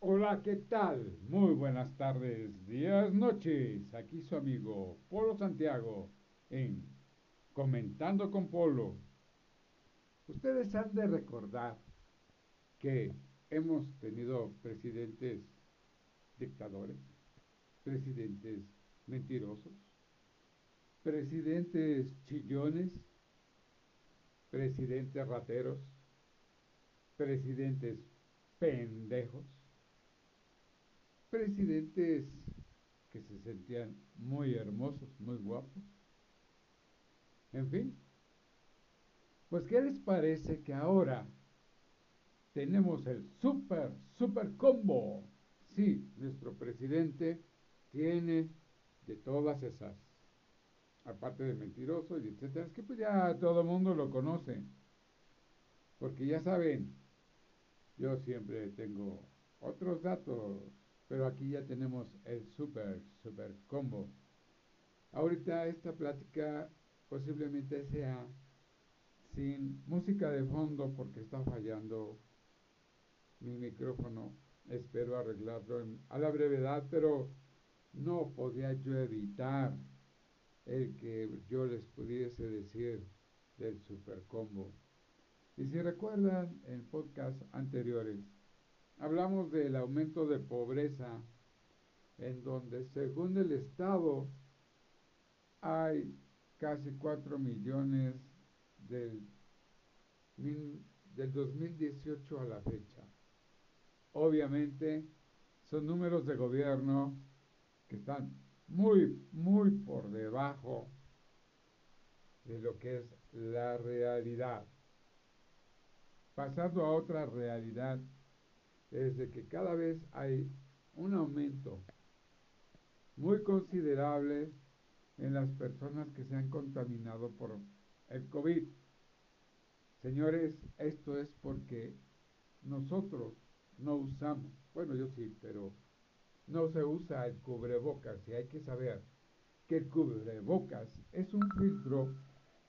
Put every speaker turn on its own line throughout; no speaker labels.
Hola, ¿qué tal? Muy buenas tardes, días, noches. Aquí su amigo Polo Santiago en Comentando con Polo. Ustedes han de recordar que hemos tenido presidentes dictadores, presidentes mentirosos, presidentes chillones, presidentes rateros, presidentes pendejos, presidentes que se sentían muy hermosos, muy guapos. En fin, pues ¿qué les parece que ahora tenemos el super, super combo? Sí, nuestro presidente tiene de todas esas, aparte de mentiroso y etcétera, es que pues ya todo el mundo lo conoce, porque ya saben, yo siempre tengo otros datos, pero aquí ya tenemos el super, super combo. Ahorita esta plática posiblemente sea sin música de fondo porque está fallando mi micrófono. Espero arreglarlo a la brevedad, pero no podía yo evitar el que yo les pudiese decir del super combo. Y si recuerdan en podcast anteriores, hablamos del aumento de pobreza, en donde según el Estado hay casi 4 millones del, del 2018 a la fecha. Obviamente son números de gobierno que están muy, muy por debajo de lo que es la realidad. Pasando a otra realidad, es de que cada vez hay un aumento muy considerable en las personas que se han contaminado por el COVID. Señores, esto es porque nosotros no usamos, bueno yo sí, pero no se usa el cubrebocas y hay que saber que el cubrebocas es un filtro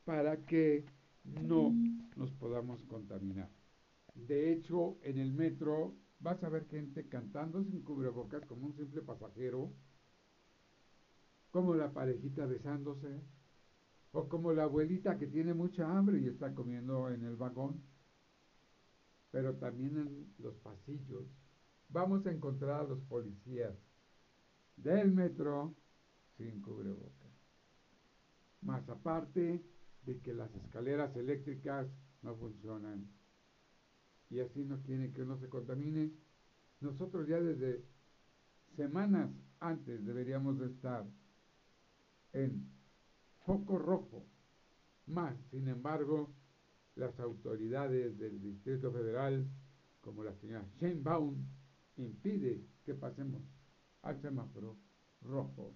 para que no nos podamos contaminar. De hecho, en el metro vas a ver gente cantando sin cubrebocas como un simple pasajero, como la parejita besándose, o como la abuelita que tiene mucha hambre y está comiendo en el vagón. Pero también en los pasillos vamos a encontrar a los policías del metro sin cubrebocas. Más aparte de que las escaleras eléctricas no funcionan y así no quiere que uno se contamine, nosotros ya desde semanas antes deberíamos de estar en foco rojo. Más, sin embargo, las autoridades del Distrito Federal, como la señora Baum, impide que pasemos al semáforo rojo.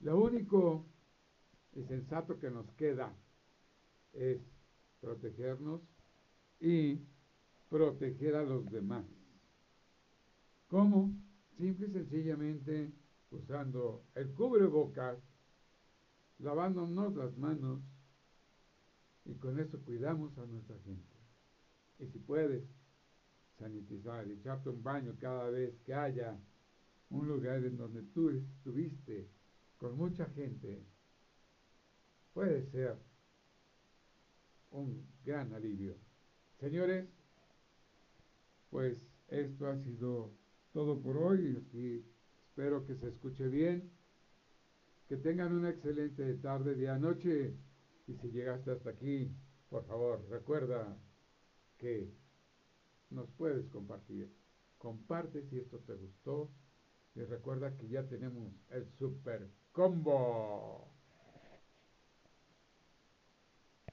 Lo único y sensato que nos queda es protegernos y proteger a los demás. ¿Cómo? Simple y sencillamente usando el cubrebocas, lavándonos las manos y con eso cuidamos a nuestra gente. Y si puedes, sanitizar, echarte un baño cada vez que haya un lugar en donde tú estuviste con mucha gente, puede ser un gran alivio. Señores, pues esto ha sido todo por hoy. Aquí espero que se escuche bien. Que tengan una excelente tarde, día, noche. Y si llegaste hasta aquí, por favor, recuerda que nos puedes compartir. Comparte si esto te gustó. Y recuerda que ya tenemos el super combo.